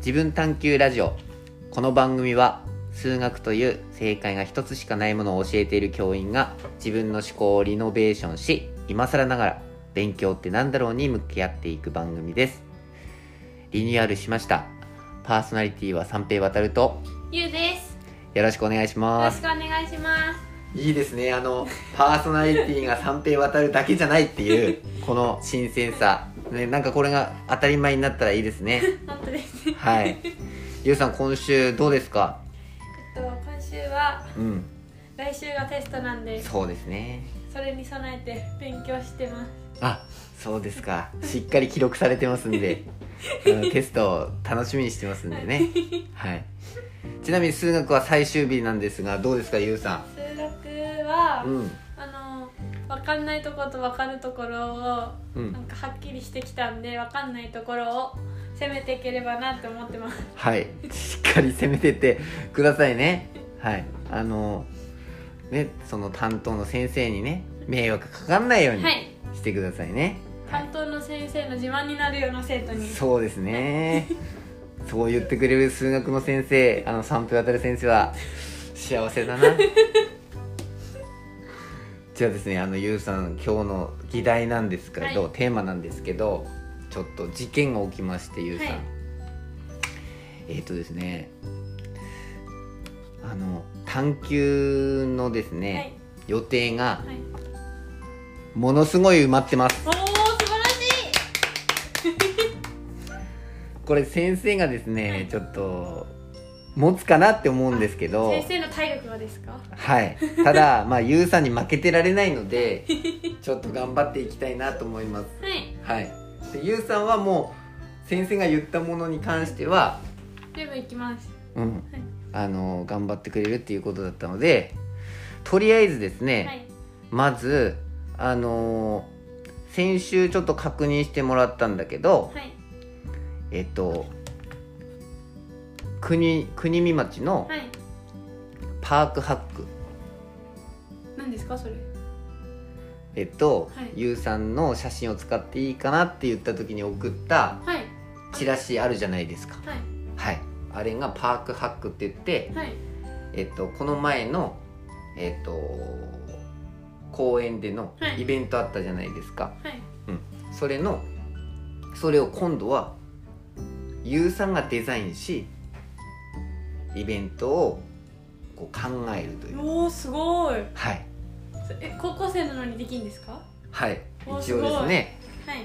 自分探求ラジオ。この番組は数学という正解が一つしかないものを教えている教員が自分の思考をリノベーションし今更ながら勉強ってなんだろうに向き合っていく番組です。リニューアルしました。パーソナリティは三平渡るとゆうです。よろしくお願いしよます。ろしくお願いします。いいですね。あのパーソナリティが三平渡るだけじゃないっていうこの新鮮さねなんかこれが当たり前になったらいいですね。本当です。えっはい。ゆうさん今週どうですか？と今週はうん。来週がテストなんで、そうですね。それに備えて勉強してます。あそうですか。しっかり記録されてますんで。あ のテストを楽しみにしてますんでね。はい。ちなみに数学は最終日なんですがどうですかゆうさ数学は、んうん分かんないところと分かるところを、うん。なんかはっきりしてきたんで分かんないところを攻めていければなって思ってます。はい。しっかり攻めてってくださいね。はい。あのねその担当の先生にね迷惑かかんないようにはい。してくださいね、担当の先生の自慢になるような生徒に。そうですね。そう言ってくれる数学の先生あの三平渡先生は幸せだなじゃあですねあのゆうさん今日の議題なんですけど、はいテーマなんですけどちょっと事件が起きましてゆうさん、はいえっ、とですねあの探究のですね、はい。予定がはい。ものすごい埋まってますおお素晴らしい。これ先生がですね、はいちょっと持つかなって思うんですけど先生の体力はですか？はいただ まあゆうさんに負けてられないので ちょっと頑張っていきたいなと思いますはい。はいでさんはもう先生が言ったものに関しては全部いきます。うんあの頑張ってくれるっていうことだったのでとりあえずですね、はい。まずあのー先週ちょっと確認してもらったんだけど、はい。えっと国国見町のはい。パークハック何ですかそれ？えっと、はいゆうさんの写真を使っていいかなって言った時に送ったはい。チラシあるじゃないですかはい。はいあれがパークハックって言って、はい。えっと、この前のえっと公園でのはいイベントあったじゃないですか、はい。それのそれを今度はゆうさんがデザインしイベントをこう考えるというおおすごい。はいえ高校生なのにできるんですか？はいお一応ですねはい。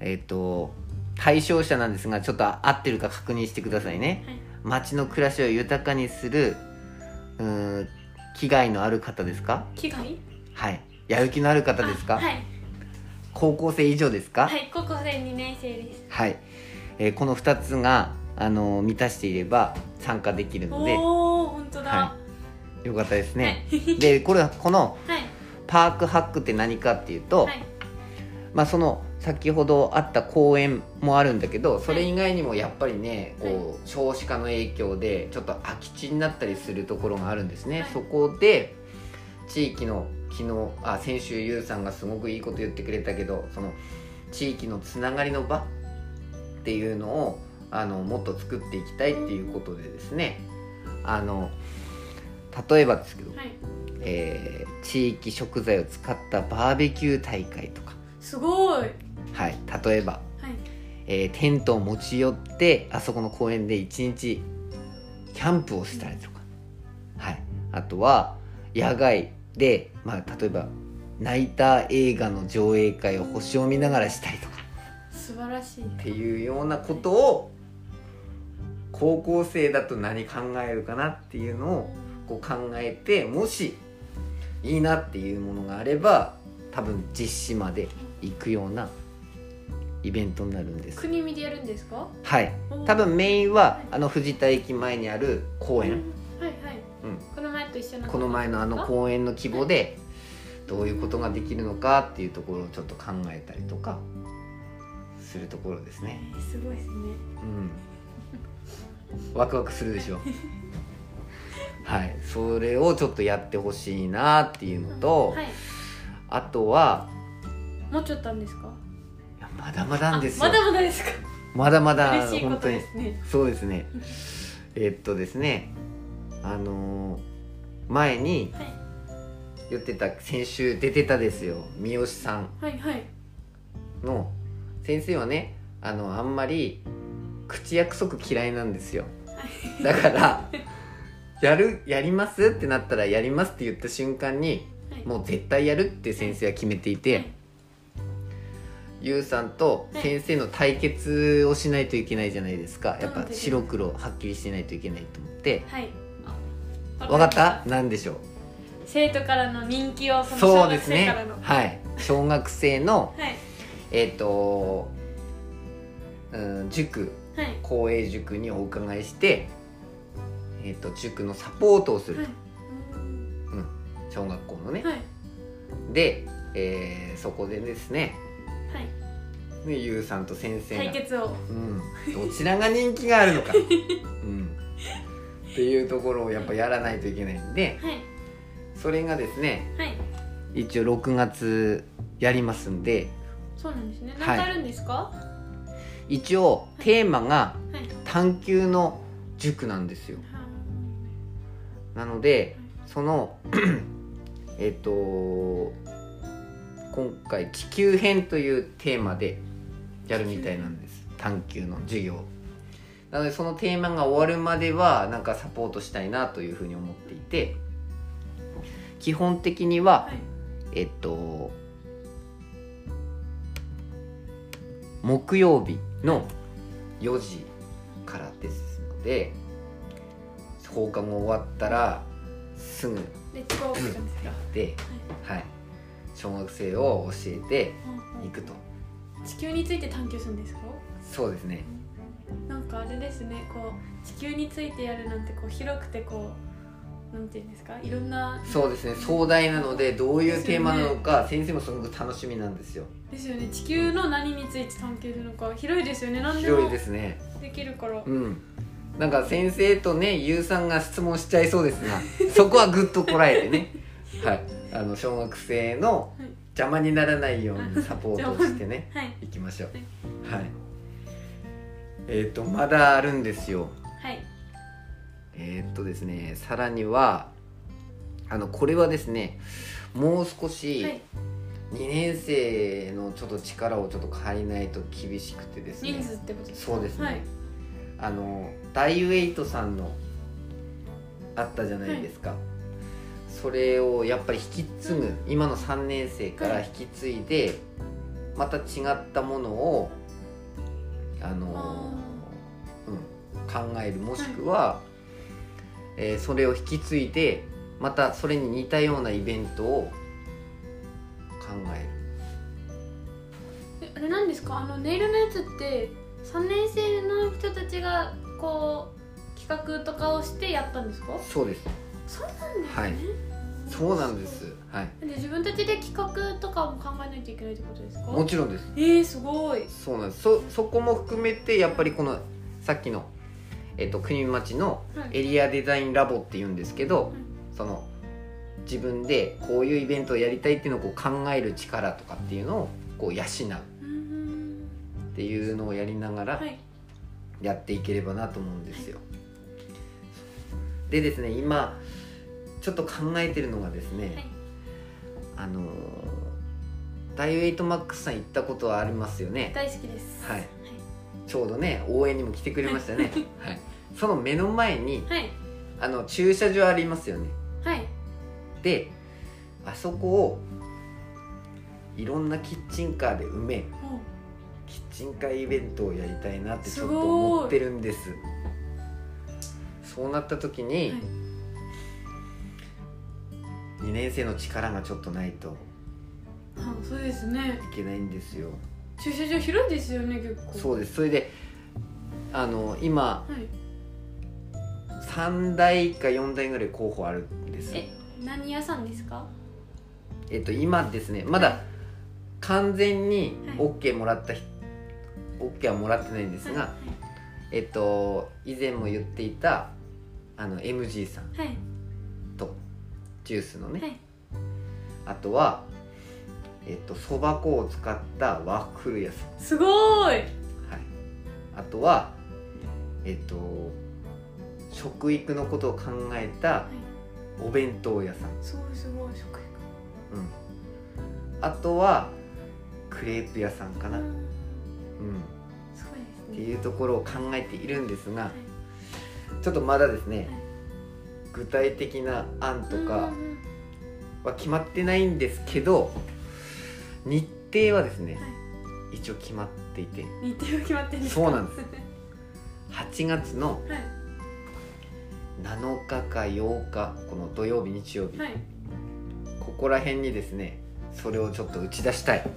えっ、と対象者なんですがちょっと合ってるか確認してくださいねはい。街の暮らしを豊かにするうーん危害のある方ですか？危害？はいやる気のある方ですか、あはい。高校生以上ですか？はい。高校生二年生です。はい、えーこの2つが、あのー満たしていれば参加できるのでおお本当だ。はよかったですね、はい。でこれはこのはい。パークハックって何かっていうと、はい。まあその先ほどあった公園もあるんだけどそれ以外にもやっぱりねこう少子化の影響でちょっと空き地になったりするところがあるんですね、はいそこで地域の昨日あ先週ゆうさんがすごくいいこと言ってくれたけどその地域のつながりの場っていうのをあのもっと作っていきたいっていうことでですねあの例えばですけど、はい。えー地域食材を使ったバーベキュー大会とかすごい。はい。はい、例えば、えーテントを持ち寄ってあそこの公園で一日キャンプをしたりとか、はい、あとは野外で、まあ、例えばナイター映画の上映会を星を見ながらしたりとか素晴らしい。っていうようなことを高校生だと何考えるかなっていうのをこう考えてもしいいなっていうものがあれば多分実施まで行くようなイベントになるんです国見でやるんですか？はい多分メインはあの藤田駅前にある公園、はいはい。うん、この前と一緒な。この前のあの公園の規模でどういうことができるのかっていうところをちょっと考えたりとかするところですねえーすごいですね。うんワクワクするでしょ。はい。それをちょっとやってほしいなっていうのと、はい。あとはもうちょっとあんですか？いやまだまだなんですよ。あまだまだですか？まだまだ本当に。ねそうですね。えっとですねあのー前にはい。言ってた先週出てたですよ。三好さん。はいはい。の先生はねあのあんまり口約束嫌いなんですよ。だからやるやりますってなったらやりますって言った瞬間にはい。もう絶対やるって先生は決めていて、はい。ゆうさんと先生の対決をしないといけないじゃないですか、やっぱ白黒はっきりしてないといけないと思って。はい。あ分かった。何でしょう？生徒からの人気をその小学そうですね。生からの。はい。小学生のはい。えっ、と、うん、塾。はい公営塾にお伺いして、えっと塾のサポートをする。はい。と、小学校のね、はい。で、えーそこでですねはい。ねゆうさんと先生が対決を。うん、どちらが人気があるのか、うん、っていうところをやっぱやらないといけないんではい。それがですねはい。一応6月やりますんでそうなんですね。はい。何かあるんですか？一応テーマがはい。探究の塾なんですよ。なのでその えっと今回地球編というテーマでやるみたいなんです。探究の授業。なのでそのテーマが終わるまではなんかサポートしたいなというふうに思っていて基本的には、はい。えっと木曜日の4時からですので放課後終わったらすぐレッツゴーって感じではい、小学生を教えていくと。地球について探求するんですか？そうですね。なんかあれですね。こう地球についてやるなんてこう広くてこうなんていうんですか？いろんな。そうですね。壮大なのでどういうテーマなのか先生もすごく楽しみなんですよですよね。地球の何について探求するのか。広いですよね。何でも広いですね。できるから。うん。なんか先生とねゆうさんが質問しちゃいそうですが そこはぐっとこらえてね。はい。あの小学生のはい。邪魔にならないようにサポートをしてねはい。いきましょう。はい。えっ、とまだあるんですよ。はい。えーっとですねさらにはあのこれはですねもう少しはい2年生のちょっと力をちょっと借りないと厳しくてですね。人数ってことですか？そうですね、はい。あのダイウェイトさんのあったじゃないですか、それをやっぱり引き継ぐ、今の3年生から引き継いで、また違ったものをあのうん、考える。もしくは、えーそれを引き継いでまたそれに似たようなイベントを考える。えあれなんですか？あのネイルのやつって3年生の人たちがこう企画とかをしてやったんですか？そうです。そうなんですね、はい。そうなんです。はい。で自分たちで企画とかも考えないといけないってことですか？もちろんです。えー、すごい。そうなんです。そそこも含めてやっぱりこのさっきの、えっと国見町のはい。エリアデザインラボっていうんですけど、その自分でこういうイベントをやりたいっていうのをこう考える力とかっていうのをこう養う。っていうのをやりながらはいやっていければなと思うんですよ。でですね今ちょっと考えてるのがですね、はい。あのーダイウェイトマックスさん行ったことはありますよね。大好きです。はい。ちょうどね応援にも来てくれましたね、はい、その目の前にはい。あの駐車場ありますよね。はいであそこをいろんなキッチンカーで埋めほキッチンカーイベントをやりたいなってちょっと思ってるんです。そうなった時うに、はい。2年生の力がちょっとないとあそうですね。いけないんですよ。駐車場広いですよね結構。そうです。それであの今はい。3台か4台ぐらい候補あるんです。え何屋さんですか？えっと今ですねまだ完全にはい。OK もらった人 OK はもらってないんですが、はえっと以前も言っていたあの MG さんいはい。とジュースのね、はい。あとはえっとそば粉を使ったワッフル屋さん、すごーい！はい、あとはえっと食育のことを考えたお弁当屋さん、すごいすごい食うん、あとはクレープ屋さんかな、育うん、すごいってですね。いうところを考えているんですがはい。ちょっとまだですねはい。具体的な案とかうんうんは決まってないんですけど日程はですねは一応決まっていて。日程が決まってるんですか？そうなんです。8月のはい7日か8日この土曜日日曜日、はい。ここら辺にですねそれをちょっと打ち出したい。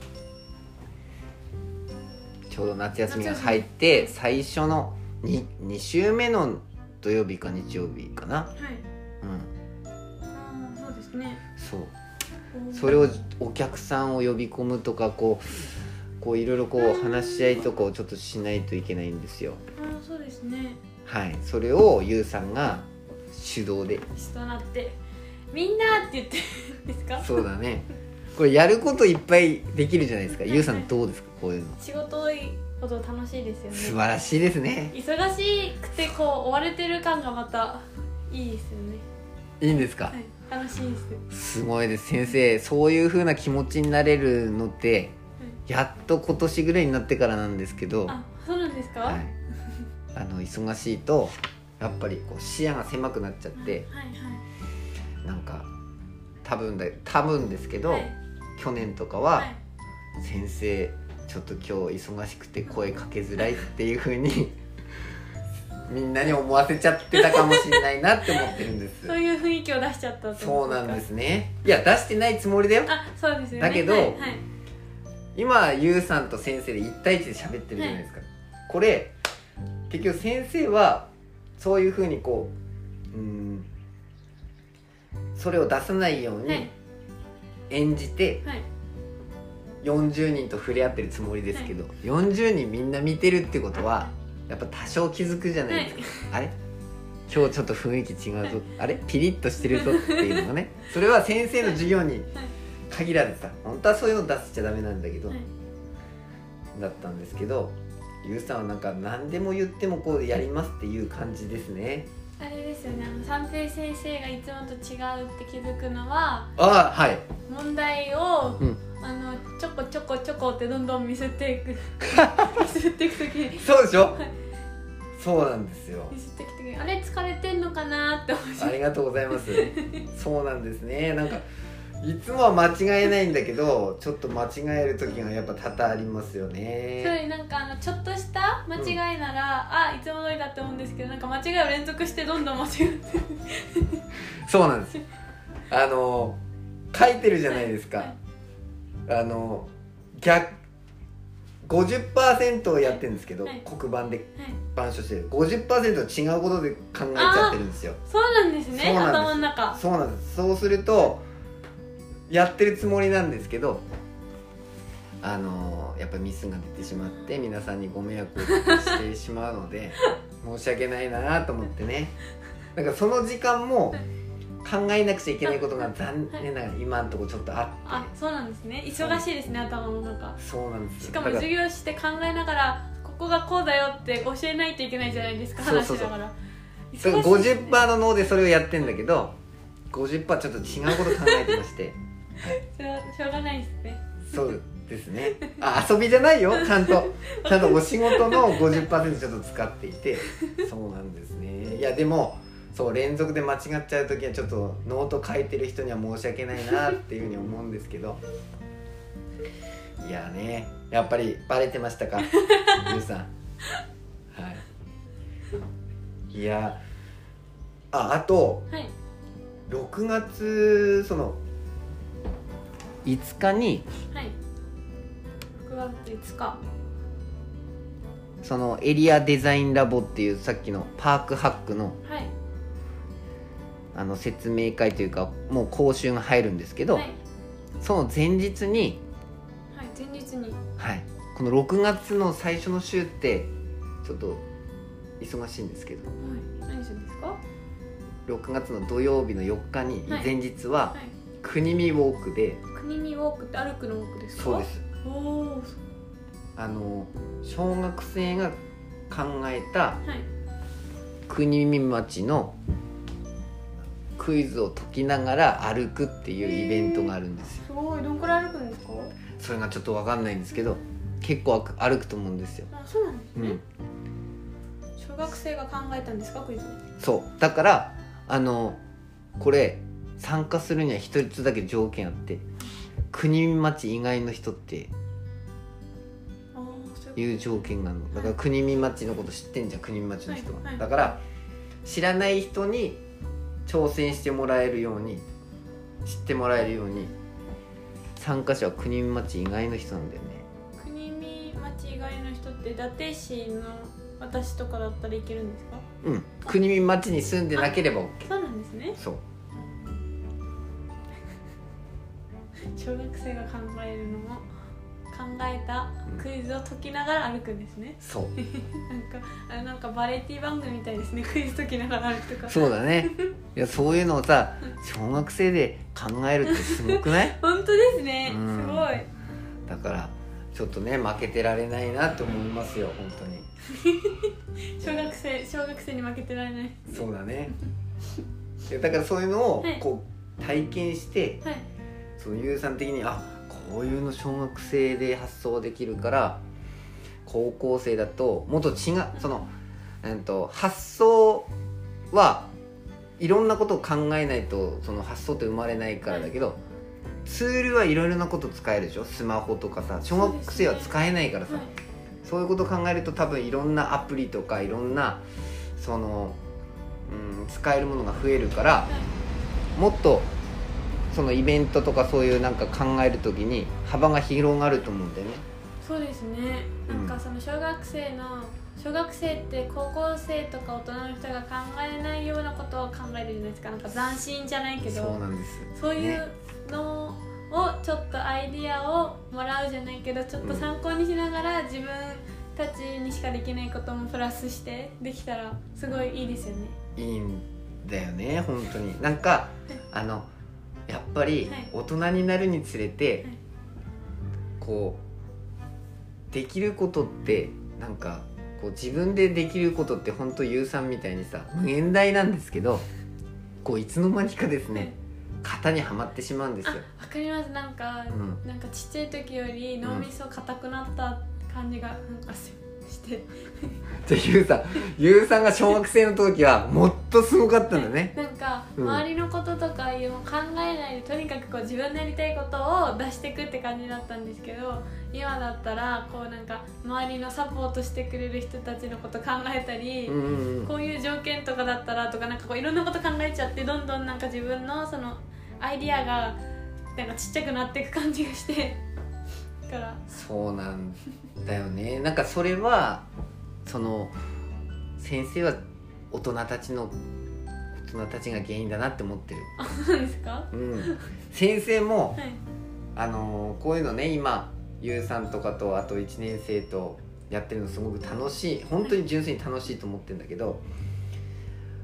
ちょうど夏休みが入って最初の 2, 2週目の土曜日か日曜日かな。はい。うん。そうですね。そう。それをお客さんを呼び込むとかこうこういろいろこう話し合いとかをちょっとしないといけないんですよ。あーそうですね。はい。それをゆうさんが主導で。人となって。みんなって言ってるんですか？そうだね。これやることいっぱいできるじゃないですか。はいゆうさんどうですか？こういうの。仕事多いほど楽しいですよね。素晴らしいですね。忙しくてこう追われてる感がまたいいですよね。いいんですか、はい。楽しいです。すごいです。先生そういう風な気持ちになれるのってやっと今年ぐらいになってからなんですけど、はあそうなんですか、い、あの忙しいとやっぱりこう視野が狭くなっちゃってはいはい。なんか多分だ多分ですけど、はい。去年とかははい。先生ちょっと今日忙しくて声かけづらいっていう風に みんなに思わせちゃってたかもしれないなって思ってるんです。そういう雰囲気を出しちゃったそうなんですすね。いや出してないつもりだよ。かあそうですよね。だけどはいはい。今ゆうさんと先生で1対1で喋ってるじゃないですか、これ結局先生はそういうふうにこううんそれを出さないようにはい。演じてはい。40人と触れ合ってるつもりですけど、40人みんな見てるってことはやっぱ多少気づくじゃないですか、あれ？今日ちょっと雰囲気違うぞ、あれ？ピリッとしてるぞっていうのがね。それは先生の授業に限られてさ本当はそういうの出しちゃダメなんだけど、はい。だったんですけどゆうさんはなんか何でも言ってもこうやりますっていう感じですね。あれですよね。あの三平先生がいつもと違うって気づくのはあはい。問題を、うん。あのちょこちょこちょこってどんどん見せていく。見せていく時。にそうでしょ、はい。そうなんですよ。見せていく時。にあれ疲れてんのかなって思っちゃう。ありがとうございます。そうなんですね。なんかいつもは間違えないんだけどちょっと間違える時がやっぱ多々ありますよそねれなんかあのちょっとした間違いなら、あいつも通りだって思うんですけどなんか間違いを連続してどんどん間違って。そうなんです。あの書いてるじゃないですか、はい。あの逆50%をやってるんですけど、はい。黒板ではい。板書してる。50%違うことで考えちゃってるんですよ。そうなんですね。頭の中。そうなんです。そうするとやってるつもりなんですけどあのやっぱミスが出てしまって皆さんにご迷惑をおかけしてしまうので 申し訳ないなと思ってね。なんかその時間も考えなくちゃいけないことが残念ながら今のところちょっとあって。あそうなんですね。忙しいですね頭の中。そうなんですしかも授業して考えながらここがこうだよって教えないといけないじゃないですか話しながら。ね。50%の脳でそれをやってんだけど50%ちょっと違うこと考えてましてしょうがないですね。そうですね。あ遊びじゃないよ。ちゃんと。ちゃんとお仕事の50%ちょっと使っていて。そうなんですね。いやでもそう連続で間違っちゃう時はちょっとノート書いてる人には申し訳ないなっていうふうに思うんですけど。いやね。やっぱりバレてましたか？ゆうさん。はい。いやああとはい。6月その5日にはい。6月5日。そのエリアデザインラボっていうさっきのパークハックのはい。あの説明会というかもう講習が入るんですけど、はい、その前日に、はい、前日に。はい、この6月の最初の週ってちょっと忙しいんですけど。はい。何するんですか？は6月の土曜日の4日にはい。前日は、い国見ウォークで。国見ウォークって歩くのウォークですか？そうです。おおあの小学生が考えたはい。国見町のクイズを解きながら歩くっていうイベントがあるんですよ。すごい。どんくらい歩くんですか？それがちょっと分かんないんですけど結構歩く歩くと思うんですよ、あそうなんですね、うん、小学生が考えたんですかクイズそう。だからあのこれ参加するには一つだけ条件あって国見町以外の人っていう条件があるの。だから国見町のこと知ってんじゃん国見町の人は、はい。はい。だから知らない人に挑戦してもらえるように知ってもらえるように参加者は国見町以外の人なんだよね。国見町以外の人って伊達市の私とかだったらいけるんですか？うん。国見町に住んでなければ OK そうなんですね。そう小学生が考えるのも考えたクイズを解きながら歩くんですね、そう。なんかあれなんかバラエティ番組みたいですね。クイズ解きながら歩くとか。そうだね。いやそういうのをさ小学生で考えるってすごくない？本当ですね、うん。すごい。だからちょっとね負けてられないなって思いますよ本当に。小学生小学生に負けてられない。そうだね。だからそういうのをはい。こう体験してはいそのゆうさん的にあこういうの小学生で発想できるから高校生だともっと違うその、うん、と発想はいろんなことを考えないとその発想って生まれないからだけど、ツールはいろいろなこと使えるでしょ？スマホとかさ小学生は使えないからさ。はいそういうこと考えると多分いろんなアプリとかいろんなその、うん、使えるものが増えるからもっとそのイベントとかそういうなんか考える時に幅が広がると思うんだよね。そうですねなんかその小学生の小学生って高校生とか大人の人が考えないようなことを考えるじゃないですかなんか斬新じゃないけどそうなんです。そういねうのをちょっとアイディアをもらうじゃないけどちょっと参考にしながら自分たちにしかできないこともプラスしてできたらすごいいいですよねいいんだよね本当に。なんかあの やっぱりはい。大人になるにつれて、はい。こうできることってなんかこう自分でできることって本当ゆうさんみたいにさ無限大なんですけどこういつの間にかですね型にはまってしまうんですあよ。わかります。なんか、うん。なんかちっちゃい時より脳みそ硬くなった感じがなんかしして。じゃあゆうさんゆうさんが小学生の時はもっとすごかったんだね。なんかうん。周りのこととかいう考えないでとにかくこう自分のやりたいことを出していくって感じだったんですけど今だったらこうなんか周りのサポートしてくれる人たちのこと考えたり、うんうんうん。こういう条件とかだったらとかなんかこういろんなこと考えちゃってどんどんなんか自分のそのアイディアがなんかちっちゃくなっていく感じがして。だから。そうなんだよね。なんかそれはその先生は大人たちの大人たちが原因だなって思ってる、あそうですか？うん、先生もはい。あのーこういうのね今ゆうさんとかとあと1年生とやってるのすごく楽しい本当に純粋に楽しいと思ってるんだけど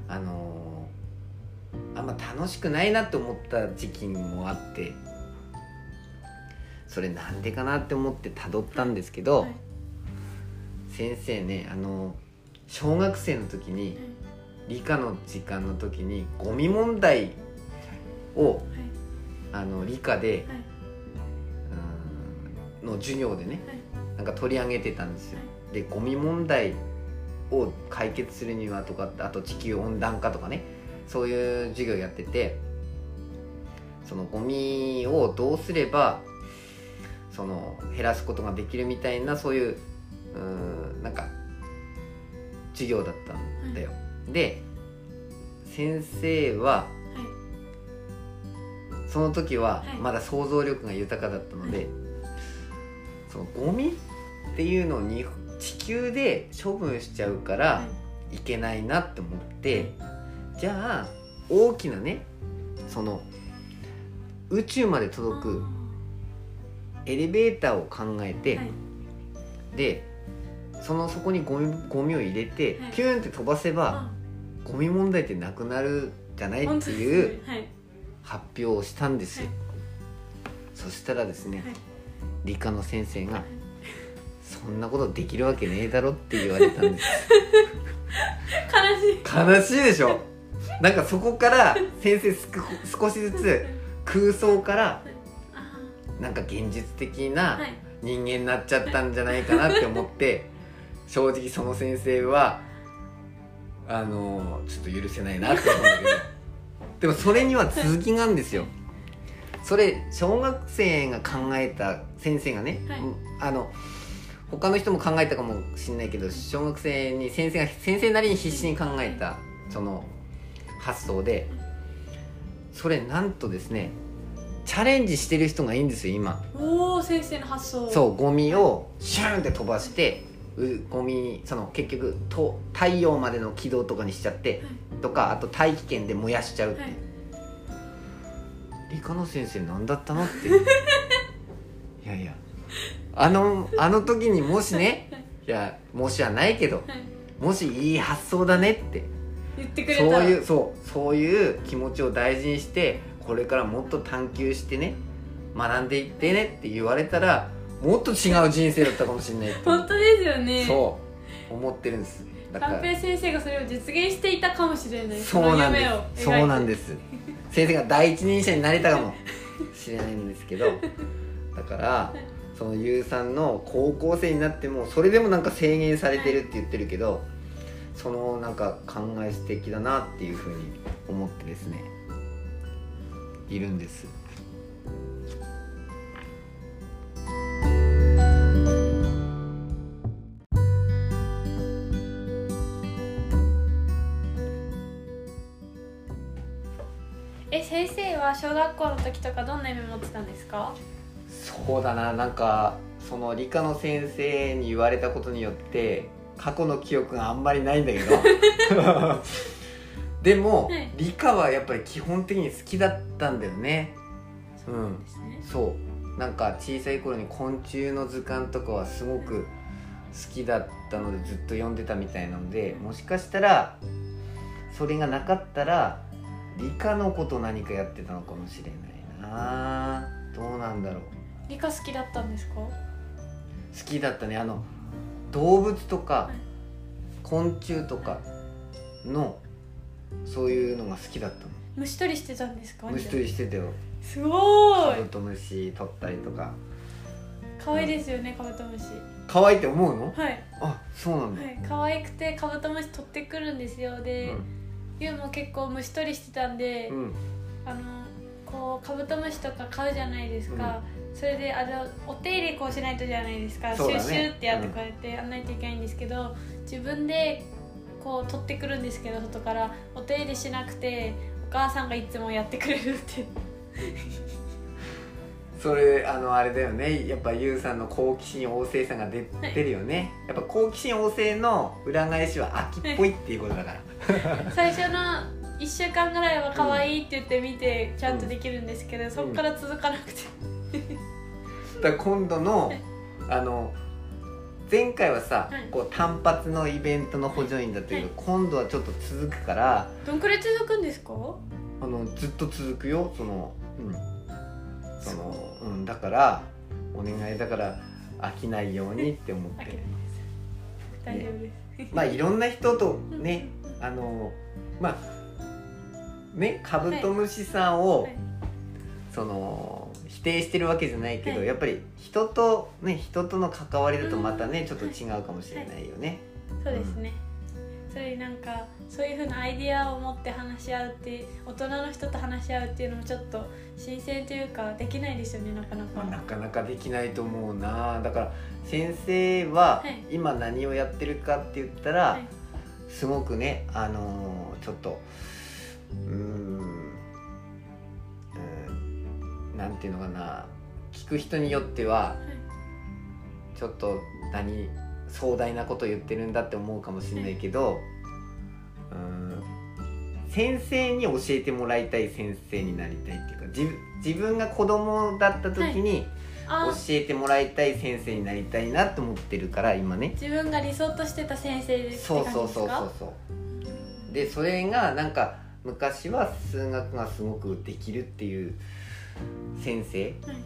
あのーあんま楽しくないなって思った時期もあってそれなんでかなって思ってたどったんですけど、はい。先生ねあの小学生の時に理科の時間の時にゴミ問題をはい。あの理科で、はい。うんの授業でねはい。なんか取り上げてたんですよ。でゴミ問題を解決するにはとかってあと地球温暖化とかねそういう授業やっててそのゴミをどうすればその減らすことができるみたいなそういううんなんか授業だったんだよ。で先生ははい。その時ははい。まだ想像力が豊かだったので、そのゴミっていうのに地球で処分しちゃうからはい。いけないなって思ってじゃあ大きなねその宇宙まで届くエレベーターを考えて、はい。でそのそこにゴミゴミを入れて、はい。ピューンって飛ばせばあゴミ問題ってなくなるじゃないっていう発表をしたんですよ、はい。そしたらですね、はい。理科の先生がそんなことできるわけねえだろって言われたんです。悲しい。悲しいでしょ？なんかそこから先生すく少しずつ空想からあなんか現実的ーなはい。人間になっちゃったんじゃないかなって思って 正直その先生はあのちょっと許せないなって思うんだけど。でもそれには続きがあるんですよ。それ小学生が考えた先生がね、はい。うんあの他の人も考えたかもしれないけど小学生に先生が先生なりに必死に考えたその発想でそれなんとですねチャレンジしてる人がいいんですよ今。おお先生の発想。そうゴミをシューンって飛ばしてうゴミその結局と太陽までの軌道とかにしちゃってとかあと大気圏で燃やしちゃうって、はい。理科の先生何だったのって。いやいや。あのあの時にもしねいやもしはないけどはい。もしいい発想だねって。言ってくれた。そういうそうそういう気持ちを大事にしてこれからもっと探求してね学んでいってねって言われたらもっと違う人生だったかもしれない本当ですよね。そう思ってるんです。だから寛平先生がそれを実現していたかもしれない。そうなんです。そうなんでです。先生が第一人者になれたかもしれないんですけどだからそのゆうさんの高校生になってもそれでもなんか制限されてるって言ってるけどそのなんか考え素敵だなっていうふうに思ってですねいるんです。え先生は小学校の時とかどんな夢持ってたんですか？そうだななんかその理科の先生に言われたことによって過去の記憶があんまりないんだけど でも、はい。理科はやっぱり基本的に好きだったんだよね。うんですね。そう。なんか小さい頃に昆虫の図鑑とかはすごく好きだったのでずっと読んでたみたいなのでもしかしたらそれがなかったら理科のこと何かやってたのかもしれないな。どうなんだろう。理科好きだったんですか？好きだったね。あの動物とかはい。昆虫とかのそういうのが好きだったの。虫取りしてたんですか？虫取りしてたよ。すごーい。カブトムシ取ったりとか。可愛いですよねカブトムシ。可愛いって思うの？はい。あそうなんだ、はい。可愛くてカブトムシ取ってくるんですよ。で、ゆうも結構虫取りしてたんで、うん、うん、あのこうカブトムシとか買うじゃないですか、それであのお手入れこうしないとじゃないですか、そうだね。シュッシュってやってうん。こうやってやんないといけないんですけど、自分でこう取ってくるんですけど外からお手入れしなくてお母さんがいつもやってくれるって それあのあれだよね。やっぱゆうさんの好奇心旺盛さが出はい出るよね。やっぱ好奇心旺盛の裏返しは秋っぽいっていうことだから。最初の1週間ぐらいは可愛いって言って見てちゃんとできるんですけど、そこから続かなくて、だから今度のあの前回はさ、はい。こう単発のイベントの補助員だったけど、今度はちょっと続くからどんくらい続くんですか？あのずっと続くよ。そのうん。そのう。ん。だからお願いだから飽きないようにって思って。大丈夫です、まあいろんな人とねあのまあねカブトムシさんを、はい。その否定してるわけじゃないけど、はい。やっぱり人とね人との関わりだとまたね、ちょっと違うかもしれないよね、そうですね、それになんかそういうふうなアイディアを持って話し合うって大人の人と話し合うっていうのもちょっと新鮮というかできないですよねなかなまあ、なか、かなかできないと思うな。だから先生ははい。今何をやってるかって言ったら、はい。すごくねあのーちょっとうんなんていうのかな聞く人によってはちょっと何壮大なこと言ってるんだって思うかもしれないけど、うーん先生に教えてもらいたい先生になりたいっていうか自分自分が子供だった時にあ教えてもらいたい先生になりたいなって思ってるから今ね。自分が理想としてた先生ですそうそうそうそうかそう。でそれがなんか昔は数学がすごくできるっていう先生はい。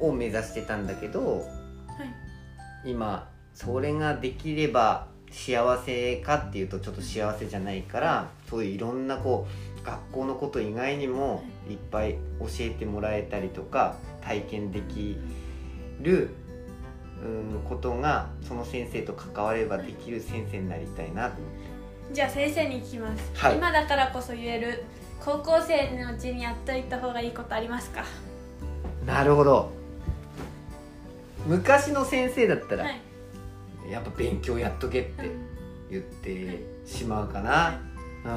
を目指してたんだけどはい。今それができれば幸せかっていうとちょっと幸せじゃないからそういういろんなこう学校のこと以外にもい。っぱい教えてもらえたりとか体験できるうんことがその先生と関わればできる先生になりたいなと思って。じゃあ先生に聞きます、はい。今だからこそ言える高校生のうちにやっといた方がいいことありますか？なるほど。昔の先生だったら、はい。やっぱ勉強やっとけって言ってしまうかな、う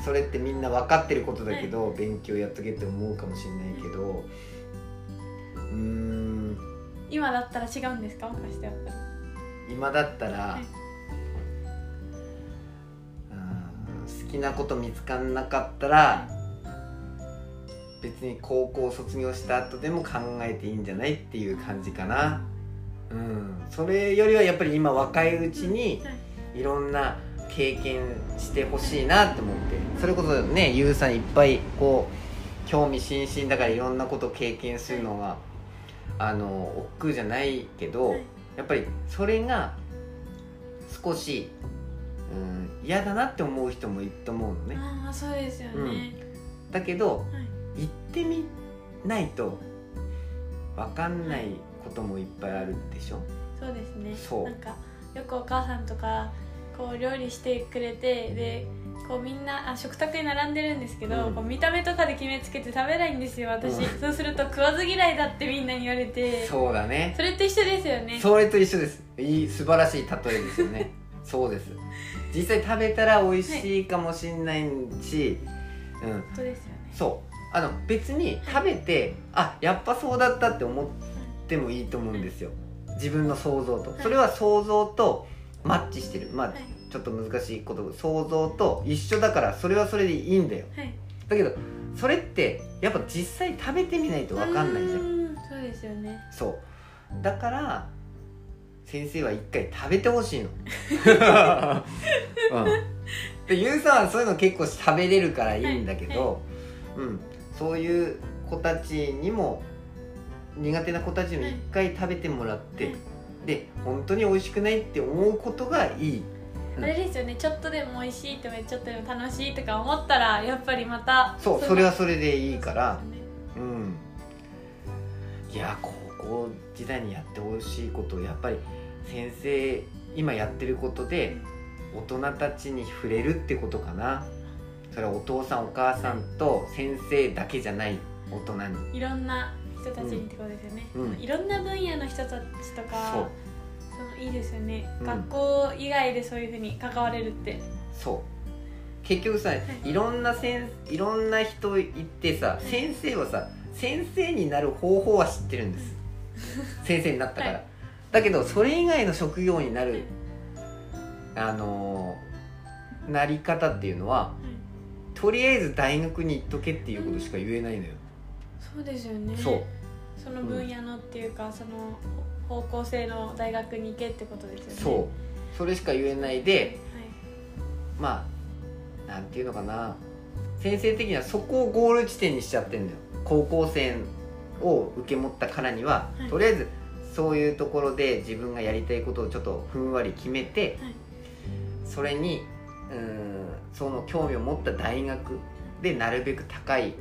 ん。それってみんな分かってることだけど、勉強やっとけって思うかもしれないけどうーん。今だったら違うんですか？昔だったら。今だったら、好きなこと見つかんなかったら別に高校卒業した後でも考えていいんじゃないっていう感じかな。うん。それよりはやっぱり今若いうちにはいいろんな経験してほしいなって思って。それこそねゆうさんいっぱいこう興味津々だからいろんなことを経験するのがあの億劫じゃないけど、はい。やっぱりそれが少し、うん、嫌だなって思う人もいると思うのね。ああそうですよね、だけどはい。行ってみないと分かんないこともいっぱいあるでしょ？そうですね。そう。なんかよくお母さんとかこう料理してくれてでこうみんなあ食卓に並んでるんですけど、うん。こう見た目とかで決めつけて食べないんですよ私、うん。そうすると食わず嫌いだってみんなに言われて。そうだね。それと一緒ですよね。それと一緒です。いい素晴らしい例えですよね。そうです実際食べたら美味しいかもしんないし、うん。本当ですよね。そう。あの別に食べてあやっぱそうだったって思ってもいいと思うんですよ。自分の想像と。はい。それは想像とマッチしてる。まあはい。ちょっと難しいこと。想像と一緒だからそれはそれでいいんだよ。はい。だけどそれってやっぱ実際食べてみないと分かんないじゃんそうですよね。そう。だから先生は一回食べてほしいの。うん。でゆうさんはそういうの結構食べれるからいいんだけど、うん、そういう子たちにも苦手な子たちにも一回食べてもらって、はい。で本当に美味しくないって思うことがいい。うん。あれですよね。ちょっとでも美味しいとかちょっとでも楽しいとか思ったらやっぱりまたそうそれはそれでいいから。そうん。いや高校時代にやってほしいことをやっぱり先生今やってることで大人たちに触れるってことかな。それはお父さんお母さんと先生だけじゃない大人に。いろんな人たちにってことですよね、うん。いろんな分野の人たちとかそのいいですよね、うん。学校以外でそういうふうに関われるって。そう。結局さ、い。いろんなせんいろんな人いてさい先生はさ先生になる方法は知ってるんです 先生になったから、はい。だけどそれ以外の職業になるあのーなり方っていうのはとりあえず大学に行っとけっていうことしか言えないのよ、そうですよね。そう。その分野のっていうか、その方向性の大学に行けってことですよね。そう。それしか言えないでまあなんていうのかな。先生的にはそこをゴール地点にしちゃってんだよ。高校生を受け持ったからには、はい。とりあえずそういうところで自分がやりたいことをちょっとふんわり決めて、はい。それにうんその興味を持った大学でなるべく高い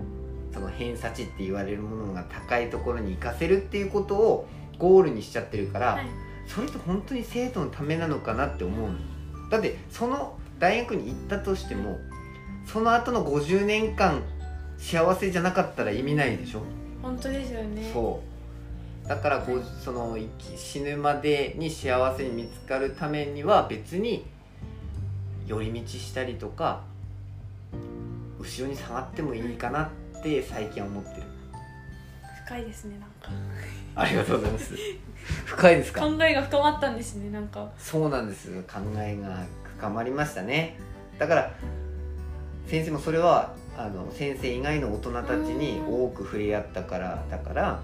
その偏差値って言われるものが高いところに行かせるっていうことをゴールにしちゃってるから、はい。それって本当に生徒のためなのかなって思うのだってその大学に行ったとしてもその後の50年間幸せじゃなかったら意味ないでしょ、本当ですよね。そう。だからごその死ぬまでに幸せに見つかるためには別に寄り道したりとか後ろに下がってもいいかなって最近は思ってる。深いですねなんか。ありがとうございます。深いですか？考えが深まったんですねなんか。そうなんです。考えが深まりましたね。だから先生もそれはあの先生以外の大人たちに多く触れ合ったからだから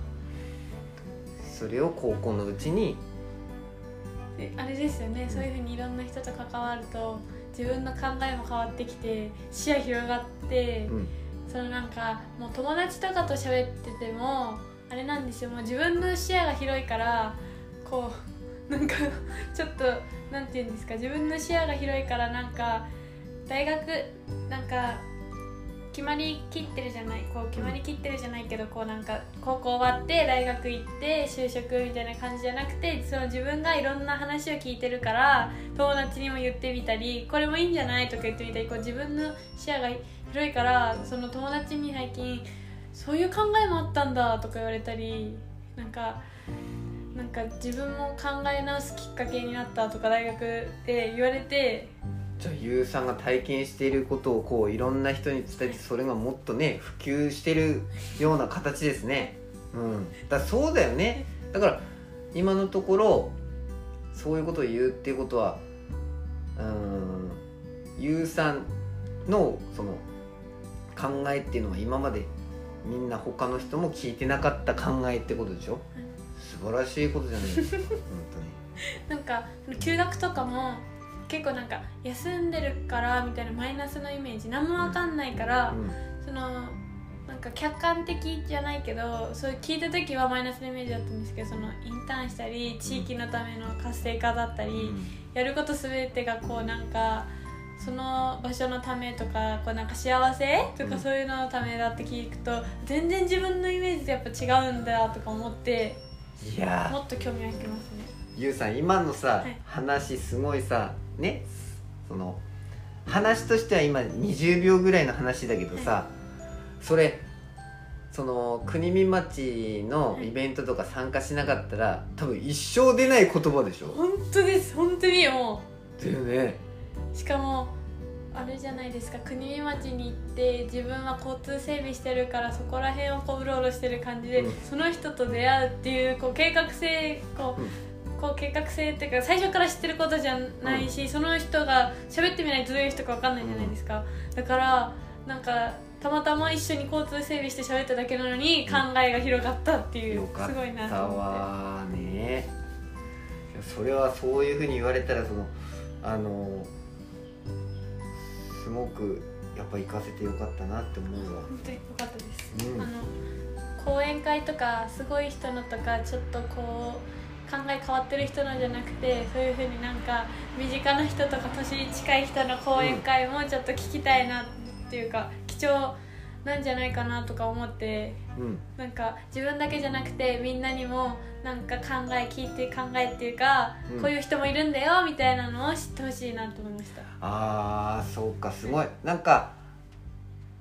それを高校のうちにであれですよね。そういうふうにいろんな人と関わると自分の考えも変わってきて視野広がって、うん。そのなんかもう友達とかと喋っててもあれなんですよ。もう自分の視野が広いからこう なんかちょっとなんて言うんですか。自分の視野が広いからなんか大学なんか決まりきってるじゃないこう決まりきってるじゃないけどこうなんか高校終わって大学行って就職みたいな感じじゃなくてその自分がいろんな話を聞いてるから友達にも言ってみたりこれもいいんじゃないとか言ってみたりこう自分の視野が広いからその友達に最近そういう考えもあったんだとか言われたりなんかなんか自分も考え直すきっかけになったとか大学で言われてじゃあゆうさんが体験していることをこういろんな人に伝えてそれがもっとね普及してるような形ですね。うん。だそうだよね。だから今のところそういうことを言うっていうことはうんゆうさんのその考えっていうのは今までみんな他の人も聞いてなかった考えってことでしょ？素晴らしいことじゃないですか本 なんか休学とかも結構なんか休んでるからみたいなマイナスのイメージ何も分かんないから、当に、そのなんか客観的じゃないけどそう聞いた時はマイナスのイメージだったんですけどそのインターンしたり地域のための活性化だったり、うん。やること全てがこうなんかその場所のためとかこうなんか幸せとかうんそういうののためだって聞くと全然自分のイメージとやっぱ違うんだとか思っていやー。もっと興味が引きますね。ゆうさん今のさ、はい。話すごいさねその話としては今20秒ぐらいの話だけどさ、それその国見町のイベントとか参加しなかったら多分一生出ない言葉でしょ。本当です。本当にもだよね。うしかもあれじゃないですか。国見町に行って自分は交通整備してるからそこら辺をこううろうろしてる感じで、うん。その人と出会うっていうこう計画性こう、うんこう計画性っていうか最初から知ってることじゃないし、その人が喋ってみないとどういう人か分かんないじゃないですか、だからなんかたまたま一緒に交通整備して喋っただけなのに考えが広がったっていう、よかっすごいなたと思って。わーね。それはそういうふうに言われたらそのあのすごくやっぱ行かせてよかったなって思うわ。本当に良かったです、うん。あの講演会とかすごい人のとかちょっとこう考え変わってる人のじゃなくてそういうふうになんか身近な人とか年近い人の講演会もちょっと聞きたいなっていうか、貴重なんじゃないかなとか思ってうん。なんか自分だけじゃなくてみんなにもなんか考え聞いて考えっていうか、うん。こういう人もいるんだよみたいなのを知ってほしいなと思いました。あーそうかすごい。なんか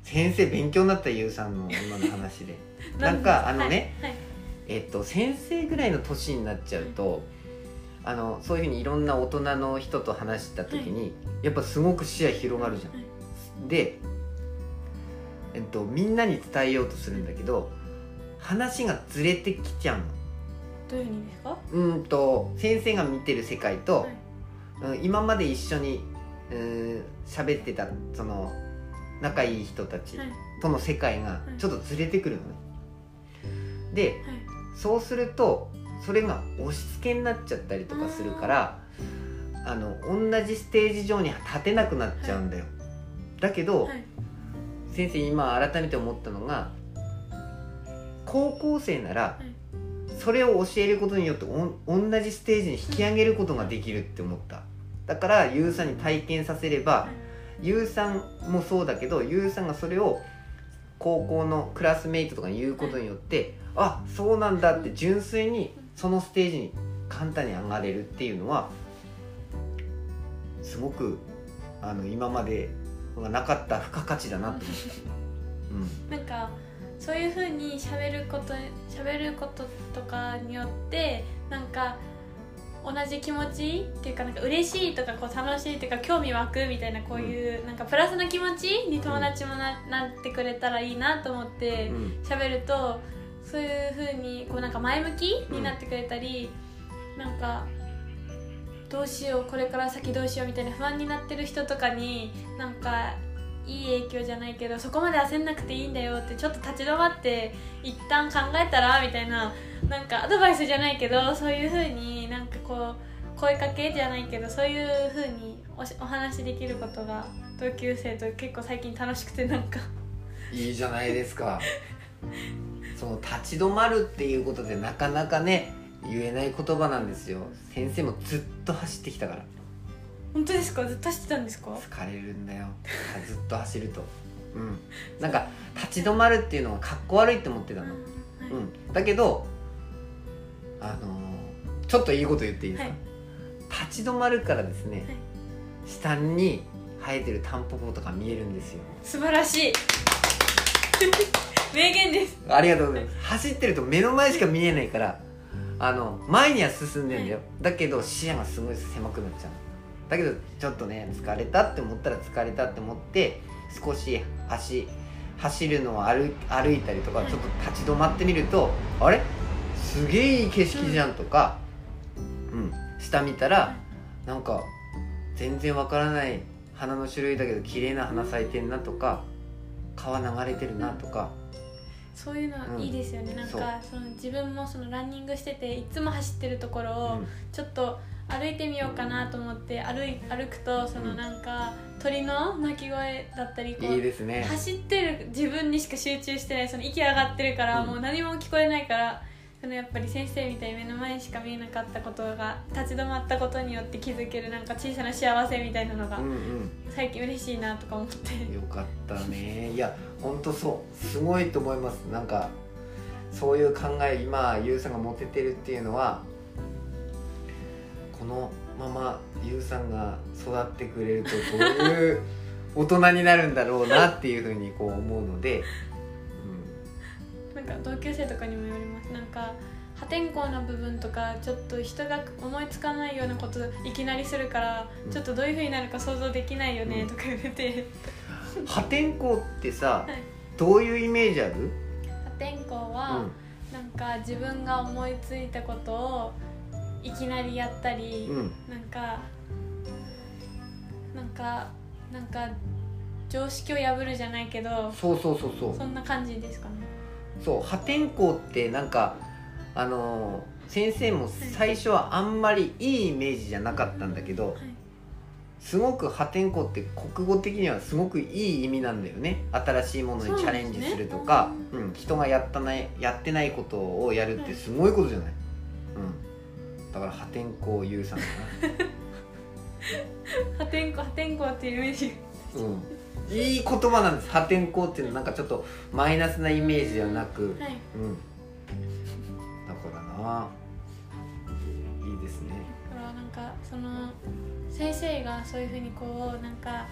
先生勉強になったゆうさんの今の話で。なんかあのね、はいはいえっと先生ぐらいの年になっちゃうとあのそういうふうにいろんな大人の人と話した時に、やっぱすごく視野広がるじゃん、はい。で、えっと、みんなに伝えようとするんだけど話がずれてきちゃうの。どういう意味ですか、うんと先生が見てる世界と、はい。うん今まで一緒にうん喋ってたその仲いい人たちはい。との世界がい。ちょっとずれてくるのね。ではいそうするとそれが押し付けになっちゃったりとかするからあの同じステージ上に立てなくなっちゃうんだよ。だけど、はい。先生今改めて思ったのが高校生ならい。それを教えることによって同じステージに引き上げることができるって思った。だからゆうさんに体験させればゆうさんもそうだけどゆうさんがそれを高校のクラスメイトとかに言うことによってあそうなんだって純粋にそのステージに簡単に上がれるっていうのはすごくあの今までがなかった付加価値だなと思った。なんかそういうふうに喋ること喋ることとかによってなんか同じ気持ちっていうかなんか嬉しいとかこう楽しいっていうか興味湧くみたいなこういう、なんかプラスの気持ちに友達もな,、なってくれたらいいなと思ってうんうん。喋るとそういうふうにこうなんか前向きになってくれたり、なんかどうしようこれから先どうしようみたいな不安になってる人とかになんかいい影響じゃないけどそこまで焦んなくていいんだよってちょっと立ち止まって一旦考えたらみたいななんかアドバイスじゃないけどそういうふうになんかこう声かけじゃないけどそういうふうにおしお話できることが同級生と結構最近楽しくてなんかいいじゃないですか。その立ち止まるっていうことでなかなかね言えない言葉なんですよ。先生もずっと走ってきたから。本当ですか？ずっと走ってたんですか？疲れるんだよ。ずっと走ると。うん。なんか立ち止まるっていうのがかっこ悪いって思ってたの、うん。はい。うん、だけどあのーちょっといいこと言っていいですか、はい。立ち止まるからですね、はい。下に生えてるタンポポとか見えるんですよ。素晴らしい 名言です。ありがとうございます。走ってると目の前しか見えないからあの前には進んでんだよ、だけど視野がすごい狭くなっちゃうだけどちょっとね疲れたって思ったら疲れたって思って少し足走るのを歩歩いたりとかはい。ちょっと立ち止まってみると、あれ？すげえいい景色じゃんとか、うん、下見たらなんか全然わからない花の種類だけど綺麗な花咲いてんなとか川流れてるなとか、そういううんのいいですよね、なんそう。かその自分もそのランニングしてていつも走ってるところをうん。ちょっと歩いてみようかなと思って歩い歩くとそのなんか鳥の鳴き声だったりこういいですね。走ってる自分にしか集中してないその息上がってるから、うん。もう何も聞こえないからそのやっぱり先生みたいに目の前にしか見えなかったことが立ち止まったことによって気づけるなんか小さな幸せみたいなのがうんうん。最近嬉しいなとか思って。よかったね。いや本当そう。すごいと思います。なんかそういう考え今ゆうさんが持ててるっていうのはこのままゆうさんが育ってくれるとどういう大人になるんだろうなっていうふうにこう思うので、なんか同級生とかにも言われます。なんか破天荒な部分とかちょっと人が思いつかないようなこといきなりするから、うん。ちょっとどういうふうになるか想像できないよねうん。とか言われて、うん、破天荒ってさ、はい。どういうイメージある、破天荒うは、ん。なんか自分が思いついたことをいきなりやったり、うん、なんかなんかなんか常識を破るじゃないけどそうそうそうそう。そんな感じですかね。そう破天荒ってなんかあのー先生も最初はあんまりいいイメージじゃなかったんだけどはいすごく破天荒って国語的にはすごくいい意味なんだよね。新しいものにチャレンジするとか。う、ん、人がやったないやってないことをやるってすごいことじゃない、うん、だから破天荒ゆうさんか 破天荒破天荒っていうイメージな、うん、いい言葉なんです。破天荒っていうのはなんかちょっとマイナスなイメージではなく、はい。うん、だからな。いいですね。だからなんかその先生がそういうふうにこうなんか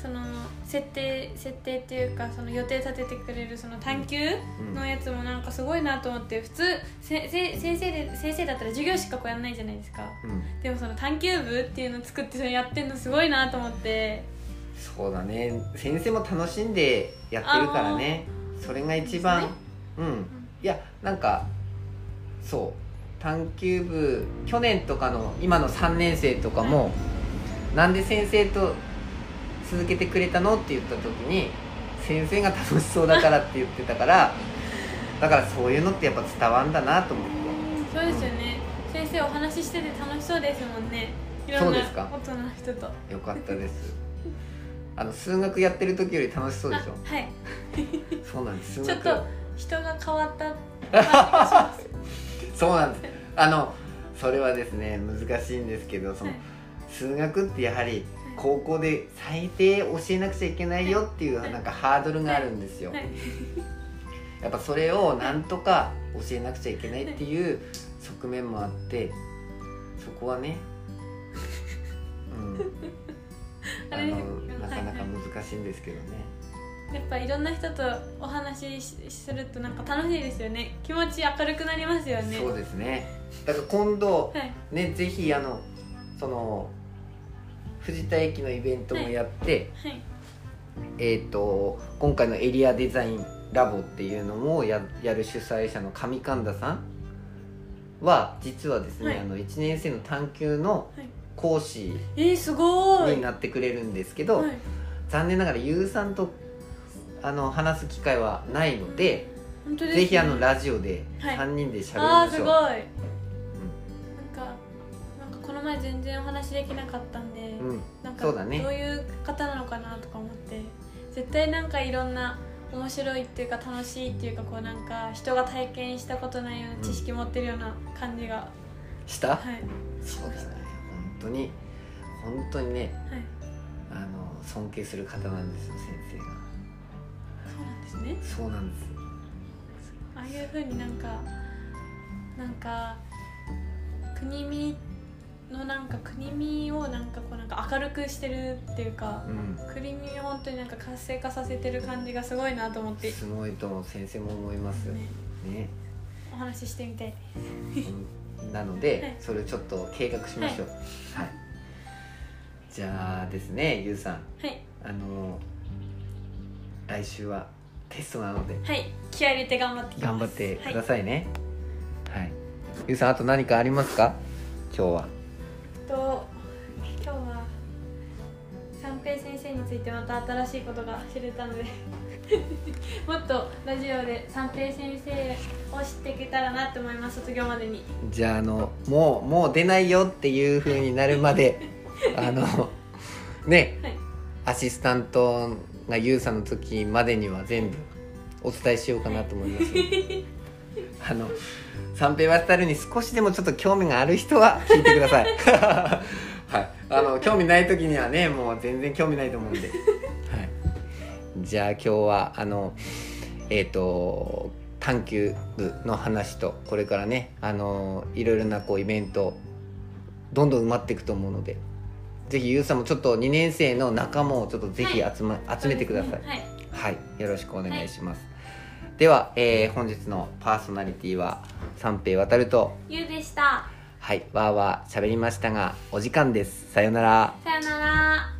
その設定設定っていうかその予定立ててくれるその探究うんのやつもなんかすごいなと思って普通せせ先生で先生だったら授業しかこうやんないじゃないですか。うん。でもその探究部っていうのを作ってそれやってんのすごいなと思って。そうだね。先生も楽しんでやってるからね。それが一番、ね。うん。いやなんかそう探究部去年とかの今の3年生とかも、なんで先生と続けてくれたのって言った時に先生が楽しそうだからって言ってたから だからそういうのってやっぱ伝わんだなと思って。そうですよね、先生お話ししてて楽しそうですもんね。いろんなそうですか。大人の人と。よかったです。あの数学やってる時より楽しそうでしょ？あはい。そうなんです。ちょっと人が変わった感じがします そうなんです。あのそれはですね難しいんですけどその、はい。数学ってやはり高校で最低教えなくちゃいけないよっていうはい。なんかハードルがあるんですよ、はい。やっぱそれをなんとか教えなくちゃいけないっていう側面もあってそこはね、うん、あのはいなかなか難しいんですけどね、やっぱいろんな人とお話しするとなんか楽しいですよね。気持ち明るくなりますよね。そうですね。だから今度はい。ねぜひあのその藤田駅のイベントもやって、はい。えー、と今回のエリアデザインラボっていうのもややる主催者の上神田さんは実はですね、はい。あの1年生の探究のはい。講師になってくれるんですけど、はい。残念ながらゆうさんとあの話す機会はないので、本当ですね。ぜひあのラジオではい。3人でしゃべありましょう、ーすごい。なんかなんかこの前全然お話できなかったんで、うん。なんかそうだね。どういう方なのかなとか思って。絶対なんかいろんな面白いっていうか楽しいっていうかこうなんか人が体験したことないような知識持ってるような感じが、した、はい。そうですね。本当に本当にね。はい。あの尊敬する方なんですよ先生がね。そうなんです。ああいうふうになんかなんか国見のなんか国見をなんかこうなんか明るくしてるっていうかうん。国見を本当になんか活性化させてる感じがすごいなと思って、すごいと思う先生も思いますね。ね。お話ししてみたい。うん。なので、はい。それをちょっと計画しましょう。はい、じゃあですねゆうさん。はい。あの来週はテストなので。はい。気合い入れて頑張って頑張ってくだはい、さいね。はい、ゆうさんあと何かありますか？今日は。と今日は三平先生についてまた新しいことが知れたので もっとラジオで三平先生を知っていけたらなって思います。卒業までに。じゃああのもうもう出ないよっていう風になるまで あのねはい。アシスタントがゆうさんの時までには全部お伝えしようかなと思います、あの三平ワスタルに少しでもちょっと興味がある人は聞いてください。はい。あの興味ない時にはねもう全然興味ないと思うんで、はい、じゃあ今日はあのえっ、と探究部の話とこれからねあのいろいろなこうイベントどんどん埋まっていくと思うのでぜひゆうさんもちょっと2年生の仲間をちょっとぜひ集,、ま集めてください、はい。はい、よろしくお願いします。では、えー本日のパーソナリティは三平渡ると、ゆうでした。はい、わーわー喋りましたが、お時間です。さようなら。さよなら